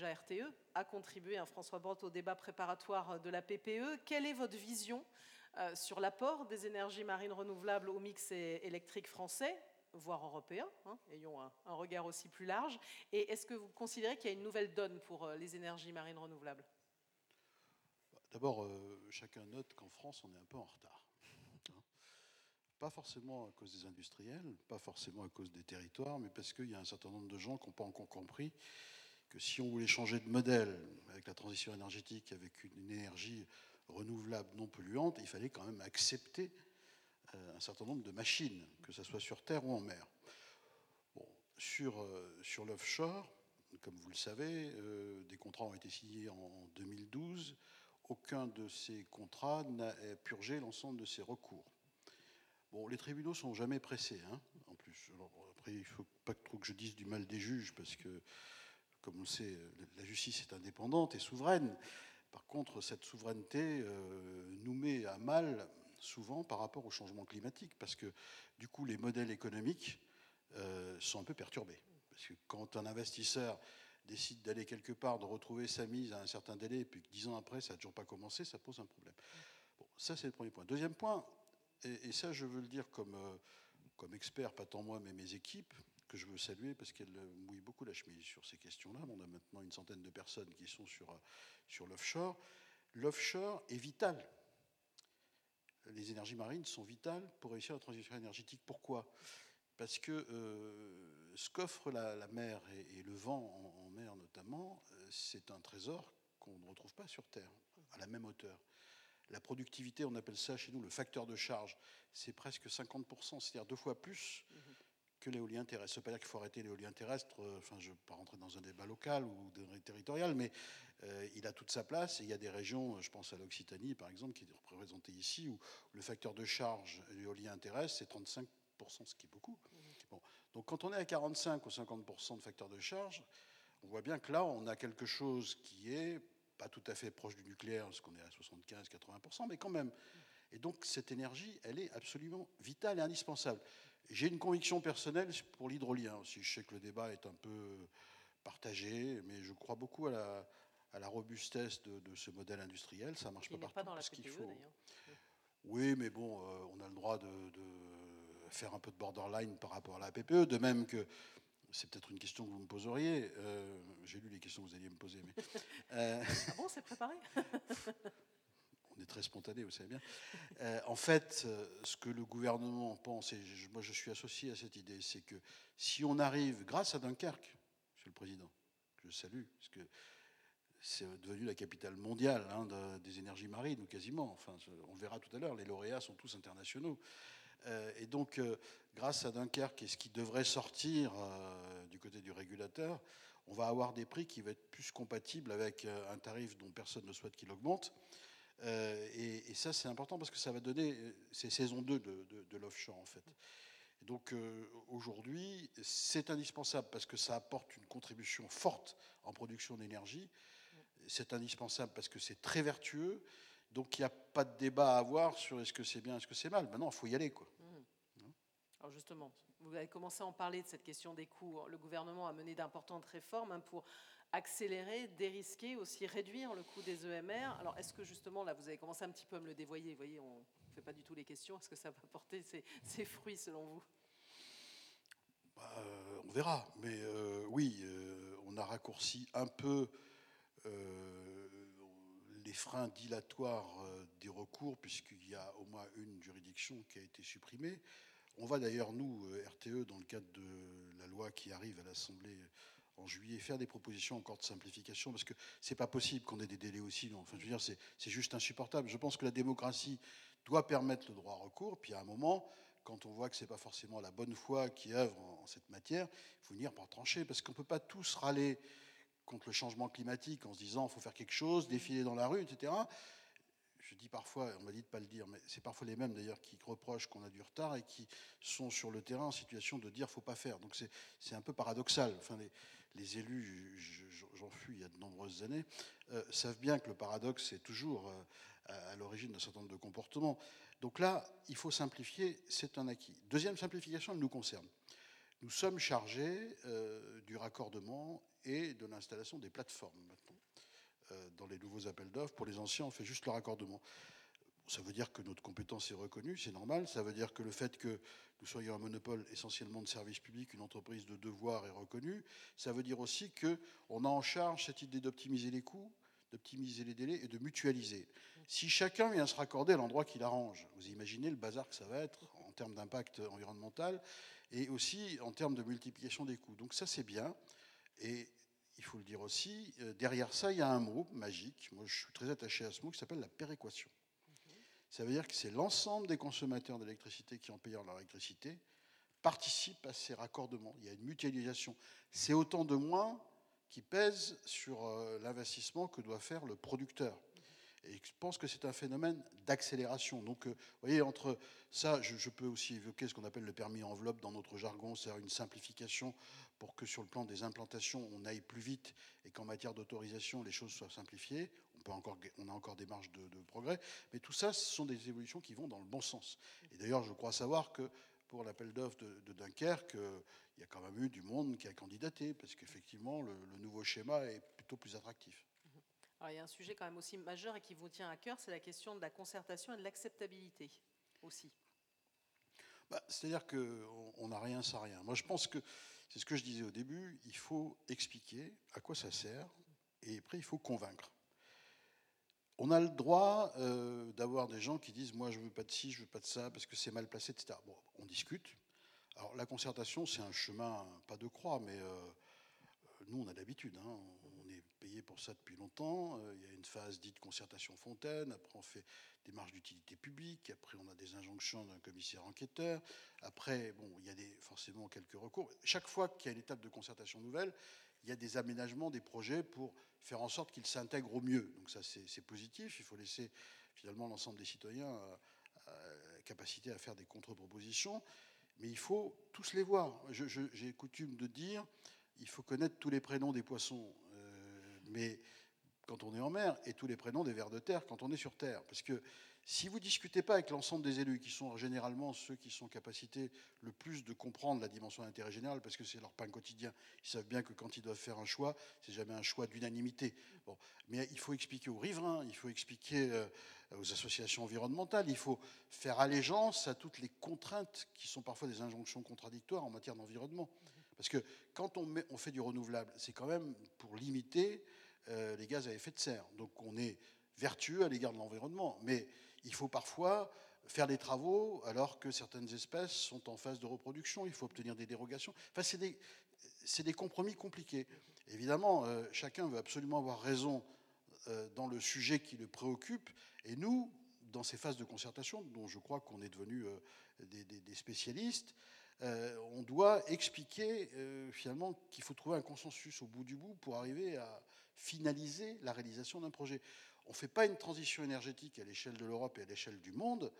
déjà RTE, a contribué, hein, François Brotte, au débat préparatoire de la PPE. Quelle est votre vision euh, sur l'apport des énergies marines renouvelables au mix électrique français voire européen, hein, ayons un, regard aussi plus large. Et est-ce que vous considérez qu'il y a une nouvelle donne pour euh, les énergies marines renouvelables? D'abord, chacun note qu'en France, on est un peu en retard. Pas forcément à cause des industriels, pas forcément à cause des territoires, mais parce qu'il y a un certain nombre de gens qui n'ont pas encore compris que si on voulait changer de modèle avec la transition énergétique, avec une énergie renouvelable non polluante, il fallait quand même accepter euh, un certain nombre de machines, que ce soit sur terre ou en mer. Bon, sur euh, l'offshore, comme vous le savez, euh, des contrats ont été signés en 2012. Aucun de ces contrats n'a purgé l'ensemble de ces recours. Bon, les tribunaux sont jamais pressés, hein, en plus. après, il ne faut pas trop que je dise du mal des juges, parce que, comme on le sait, la justice est indépendante et souveraine. Par contre, cette souveraineté euh, nous met à mal souvent par rapport au changement climatique, parce que du coup, les modèles économiques euh, sont un peu perturbés. Parce que quand un investisseur décide d'aller quelque part, de retrouver sa mise à un certain délai, et puis que dix ans après, ça n'a toujours pas commencé, ça pose un problème. Bon, ça, c'est le premier point. Deuxième point, et, ça, je veux le dire comme, euh, comme expert, pas tant moi, mais mes équipes, que je veux saluer parce qu'elles mouillent beaucoup la chemise sur ces questions-là. On a maintenant une centaine de personnes qui sont sur, euh, sur l'offshore. L'offshore est vital. Les énergies marines sont vitales pour réussir la transition énergétique. Pourquoi? Parce que euh, ce qu'offre la, mer et, le vent en, en mer notamment, c'est un trésor qu'on ne retrouve pas sur Terre à la même hauteur. La productivité, on appelle ça chez nous le facteur de charge, c'est presque 50%, c'est-à-dire deux fois plus que l'éolien terrestre. Ça ne veut pas dire qu'il faut arrêter l'éolien terrestre, euh, enfin, je ne vais pas rentrer dans un débat local ou territorial, mais euh, il a toute sa place. Et il y a des régions, je pense à l'Occitanie par exemple, qui est représentée ici, où le facteur de charge l'éolien terrestre, c'est 35%, ce qui est beaucoup. Bon. Donc quand on est à 45 ou 50% de facteur de charge, on voit bien que là, on a quelque chose qui est pas tout à fait proche du nucléaire, parce qu'on est à 75-80%, mais quand même. Et donc cette énergie, elle est absolument vitale et indispensable. J'ai une conviction personnelle pour l'hydrolien aussi. Je sais que le débat est un peu partagé, mais je crois beaucoup à la, à la robustesse de, ce modèle industriel. Ça marche pas partout. Pas dans la qu'il faut. Oui, mais bon, euh, on a le droit de, de, faire un peu de borderline par rapport à la PPE, de même que c'est peut-être une question que vous me poseriez. Euh, j'ai lu les questions que vous alliez me poser. Mais, euh, ah bon, c'est préparé? On est très spontané, vous savez bien. Euh, en fait, ce que le gouvernement pense, et moi je suis associé à cette idée, c'est que si on arrive, grâce à Dunkerque, Monsieur le Président, je salue, parce que c'est devenu la capitale mondiale hein, des énergies marines, ou quasiment. Enfin, on verra tout à l'heure, les lauréats sont tous internationaux. Euh, et donc, euh, grâce à Dunkerque et ce qui devrait sortir euh, du côté du régulateur, on va avoir des prix qui vont être plus compatibles avec un tarif dont personne ne souhaite qu'il augmente. Et, ça, c'est important parce que ça va donner, c'est saison 2 de, l'offshore en fait. Donc aujourd'hui, c'est indispensable parce que ça apporte une contribution forte en production d'énergie. C'est indispensable parce que c'est très vertueux donc il n'y a pas de débat à avoir sur est-ce que c'est bien, est-ce que c'est mal. Maintenant, il faut y aller. Quoi. Mmh. Alors justement, vous avez commencé à en parler de cette question des coûts. Le gouvernement a mené d'importantes réformes hein, pour accélérer, dérisquer, aussi réduire le coût des EMR. Alors est-ce que justement, là, vous avez commencé un petit peu à me le dévoyer, vous voyez, on ne fait pas du tout les questions, est-ce que ça va porter ses, fruits selon vous? Bah, euh, On verra, mais euh, oui, euh, on a raccourci un peu les freins dilatoires des recours, puisqu'il y a au moins une juridiction qui a été supprimée. On va d'ailleurs, nous, RTE, dans le cadre de la loi qui arrive à l'Assemblée en juillet, faire des propositions encore de simplification, parce que c'est pas possible qu'on ait des délais aussi Enfin, je veux dire, c'est juste insupportable. Je pense que la démocratie doit permettre le droit à recours, puis à un moment, quand on voit que c'est pas forcément la bonne foi qui œuvre en, cette matière, il faut venir par trancher, parce qu'on peut pas tous râler contre le changement climatique en se disant il faut faire quelque chose, défiler dans la rue, etc. Parfois, on m'a dit de ne pas le dire, mais c'est parfois les mêmes d'ailleurs qui reprochent qu'on a du retard et qui sont sur le terrain en situation de dire faut pas faire. Donc c'est un peu paradoxal. Enfin, les, élus, j'en fus il y a de nombreuses années, euh, savent bien que le paradoxe est toujours euh, à, l'origine d'un certain nombre de comportements. Donc là, il faut simplifier, c'est un acquis. Deuxième simplification, elle nous concerne. Nous sommes chargés euh, du raccordement et de l'installation des plateformes dans les nouveaux appels d'offres. Pour les anciens, on fait juste le raccordement. Ça veut dire que notre compétence est reconnue, c'est normal. Ça veut dire que le fait que nous soyons un monopole essentiellement de services publics, une entreprise de devoir est reconnue. Ça veut dire aussi qu'on a en charge cette idée d'optimiser les coûts, d'optimiser les délais et de mutualiser. Si chacun vient se raccorder à l'endroit qu'il arrange, vous imaginez le bazar que ça va être en termes d'impact environnemental et aussi en termes de multiplication des coûts. Donc ça c'est bien. Et il faut le dire aussi, euh, derrière ça, il y a un mot magique. Moi, je suis très attaché à ce mot qui s'appelle la péréquation. Ça veut dire que c'est l'ensemble des consommateurs d'électricité qui, en payant leur électricité, participent à ces raccordements. Il y a une mutualisation. C'est autant de moins qui pèse sur euh, l'investissement que doit faire le producteur. Et je pense que c'est un phénomène d'accélération. Donc, euh, vous voyez, entre ça, je, peux aussi évoquer ce qu'on appelle le permis enveloppe dans notre jargon, c'est-à-dire une simplification pour que sur le plan des implantations, on aille plus vite et qu'en matière d'autorisation, les choses soient simplifiées. On, peut encore, a encore des marges de, progrès. Mais tout ça, ce sont des évolutions qui vont dans le bon sens. Et d'ailleurs, je crois savoir que pour l'appel d'offres de, Dunkerque, il y a quand même eu du monde qui a candidaté, parce qu'effectivement, le, nouveau schéma est plutôt plus attractif. Il y a un sujet quand même aussi majeur et qui vous tient à cœur, c'est la question de la concertation et de l'acceptabilité aussi. Bah, c'est-à-dire qu'on n'a rien sans rien. Moi, je pense que c'est ce que je disais au début, il faut expliquer à quoi ça sert, et après, il faut convaincre. On a le droit euh, d'avoir des gens qui disent Moi, je ne veux pas de ci, je ne veux pas de ça, parce que c'est mal placé, etc. Bon, on discute. Alors, la concertation, c'est un chemin, pas de croix, mais euh, nous, on a l'habitude. Hein pour ça depuis longtemps. Euh, il y a une phase dite concertation fontaine. Après, on fait des marges d'utilité publique. Après, on a des injonctions d'un commissaire enquêteur. Après, bon, il y a forcément quelques recours. Chaque fois qu'il y a une étape de concertation nouvelle, il y a des aménagements, des projets pour faire en sorte qu'ils s'intègrent au mieux. Donc ça, c'est positif. Il faut laisser finalement l'ensemble des citoyens euh, euh, capacité à faire des contre-propositions. Mais il faut tous les voir. J'ai coutume de dire, il faut connaître tous les prénoms des poissons mais quand on est en mer, et tous les prénoms des vers de terre quand on est sur terre. Parce que si vous ne discutez pas avec l'ensemble des élus, qui sont généralement ceux qui sont capacités le plus de comprendre la dimension d'intérêt général, parce que c'est leur pain quotidien, ils savent bien que quand ils doivent faire un choix, c'est jamais un choix d'unanimité. Bon. Mais il faut expliquer aux riverains, il faut expliquer euh, aux associations environnementales, il faut faire allégeance à toutes les contraintes qui sont parfois des injonctions contradictoires en matière d'environnement. Parce que quand on, fait du renouvelable, c'est quand même pour limiter euh, les gaz à effet de serre. Donc on est vertueux à l'égard de l'environnement. Mais il faut parfois faire des travaux alors que certaines espèces sont en phase de reproduction. Il faut obtenir des dérogations. Enfin, c'est des, compromis compliqués. Évidemment, euh, chacun veut absolument avoir raison euh, dans le sujet qui le préoccupe. Et nous, dans ces phases de concertation, dont je crois qu'on est devenus des, spécialistes, on doit expliquer finalement qu'il faut trouver un consensus au bout du bout pour arriver à, finaliser la réalisation d'un projet. On ne fait pas une transition énergétique à l'échelle de l'Europe et à l'échelle du monde,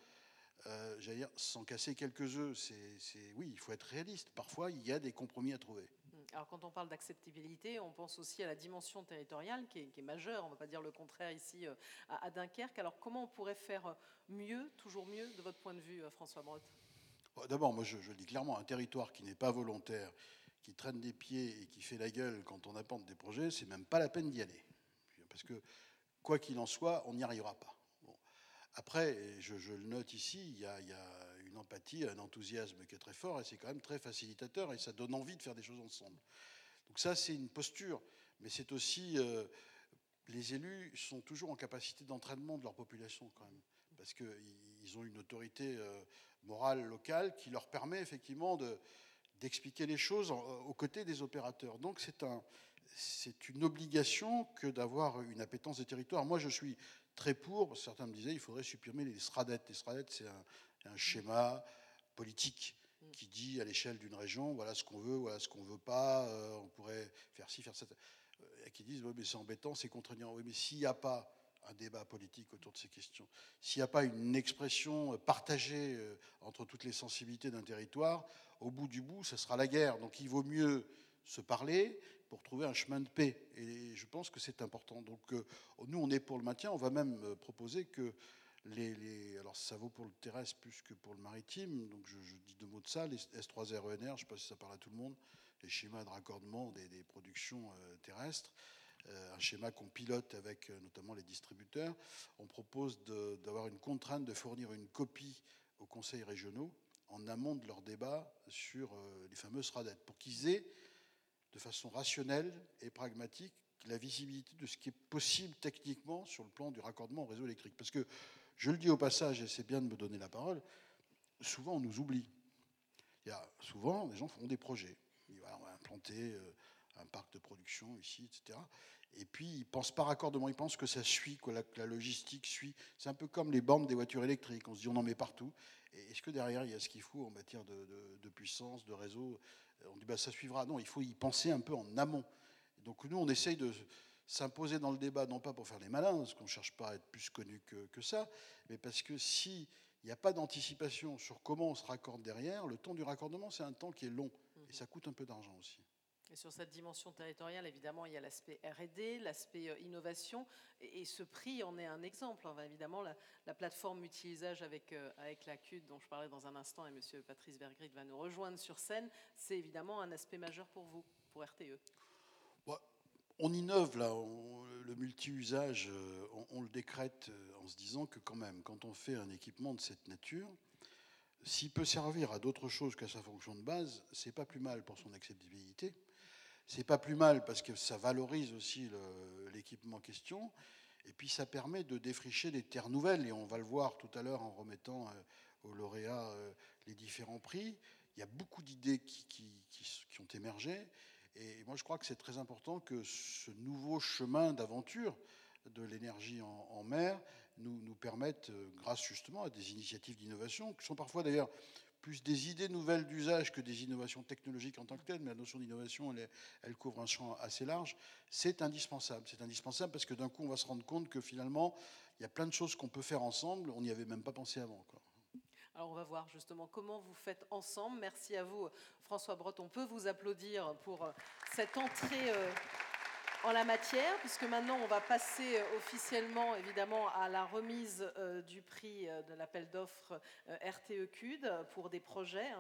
euh, j'allais dire, sans casser quelques œufs. C'est, oui, il faut être réaliste. Parfois, il y a des compromis à trouver. Alors, quand on parle d'acceptabilité, on pense aussi à la dimension territoriale qui est, majeure, on ne va pas dire le contraire ici euh, à, Dunkerque. Alors, comment on pourrait faire mieux, toujours mieux, de votre point de vue, euh, François Brotte D'abord, moi, je, je, le dis clairement, un territoire qui n'est pas volontaire, qui traîne des pieds et qui fait la gueule quand on apporte des projets, c'est même pas la peine d'y aller. Parce que, quoi qu'il en soit, on n'y arrivera pas. Après, je, le note ici, il y, a, une empathie, un enthousiasme qui est très fort et c'est quand même très facilitateur et ça donne envie de faire des choses ensemble. Donc ça, c'est une posture, mais c'est aussi... Euh, les élus sont toujours en capacité d'entraînement de leur population quand même, parce qu'ils ont une autorité euh, morale locale qui leur permet effectivement de, d'expliquer les choses aux côtés des opérateurs. Donc c'est un, une obligation que d'avoir une appétence des territoires. Moi, je suis très pour. Certains me disaient il faudrait supprimer les SRADET. Les SRADET, c'est un, schéma politique qui dit à l'échelle d'une région voilà ce qu'on veut, voilà ce qu'on veut pas. Euh, on pourrait faire ci, faire ça. Euh, et qui disent oui, mais c'est embêtant, c'est contraignant. Oui, mais s'il n'y a pas un débat politique autour de ces questions. S'il n'y a pas une expression partagée euh, entre toutes les sensibilités d'un territoire, au bout du bout, ce sera la guerre. Donc il vaut mieux se parler pour trouver un chemin de paix. Et je pense que c'est important. Donc euh, nous, on est pour le maintien. On va même euh, proposer que les, alors ça vaut pour le terrestre plus que pour le maritime. Donc je, dis deux mots de ça. Les S3R ENR, je ne sais pas si ça parle à tout le monde. les schémas de raccordement des productions terrestres. Un schéma qu'on pilote avec notamment les distributeurs. On propose d'avoir une contrainte de fournir une copie aux conseils régionaux en amont de leur débat sur les fameuses RADET, pour qu'ils aient de façon rationnelle et pragmatique la visibilité de ce qui est possible techniquement sur le plan du raccordement au réseau électrique. Parce que, je le dis au passage, et c'est bien de me donner la parole, souvent on nous oublie. Il y a, souvent, les gens font des projets. Ils vont implanter euh, un parc de production ici, etc. Et puis, ils pensent pas raccordement, ils pensent que ça suit, que la, logistique suit. C'est un peu comme les bornes des voitures électriques. On se dit, on en met partout. Et est-ce que derrière, il y a ce qu'il faut en matière de, puissance, de réseau? On dit, bah, ça suivra. Non, il faut y penser un peu en amont. donc, nous, on essaye de s'imposer dans le débat, non pas pour faire les malins, parce qu'on ne cherche pas à être plus connu que, que ça, mais parce que si il n'y a pas d'anticipation sur comment on se raccorde derrière, le temps du raccordement, c'est un temps qui est long. Et ça coûte un peu d'argent aussi. Et sur cette dimension territoriale, évidemment, il y a l'aspect RD, l'aspect euh, innovation, et, ce prix en est un exemple. Enfin, évidemment, la, plateforme utilisage avec, euh, avec la CUD, dont je parlais dans un instant, et M. Patrice Vergrit va nous rejoindre sur scène, c'est évidemment un aspect majeur pour vous, pour RTE. on innove là, le multi-usage, euh, on, le décrète en se disant que quand même, quand on fait un équipement de cette nature, s'il peut servir à d'autres choses qu'à sa fonction de base, c'est pas plus mal pour son acceptabilité. C'est pas plus mal parce que ça valorise aussi l'équipement en question. Et puis ça permet de défricher des terres nouvelles. Et on va le voir tout à l'heure en remettant euh, aux lauréats euh, les différents prix. Il y a beaucoup d'idées qui, ont émergé. Et moi, je crois que c'est très important que ce nouveau chemin d'aventure de l'énergie en, mer nous, permette, euh, grâce justement à des initiatives d'innovation, qui sont parfois d'ailleurs plus des idées nouvelles d'usage que des innovations technologiques en tant que telles, mais la notion d'innovation, elle, couvre un champ assez large. C'est indispensable. C'est indispensable parce que d'un coup, on va se rendre compte que finalement, il y a plein de choses qu'on peut faire ensemble. On n'y avait même pas pensé avant. Alors on va voir justement comment vous faites ensemble. Merci à vous, François Breton. On peut vous applaudir pour euh, cette entrée. Euh, en la matière, puisque maintenant on va passer euh, officiellement évidemment à la remise euh, du prix euh, de l'appel d'offres RTE CUD pour des projets,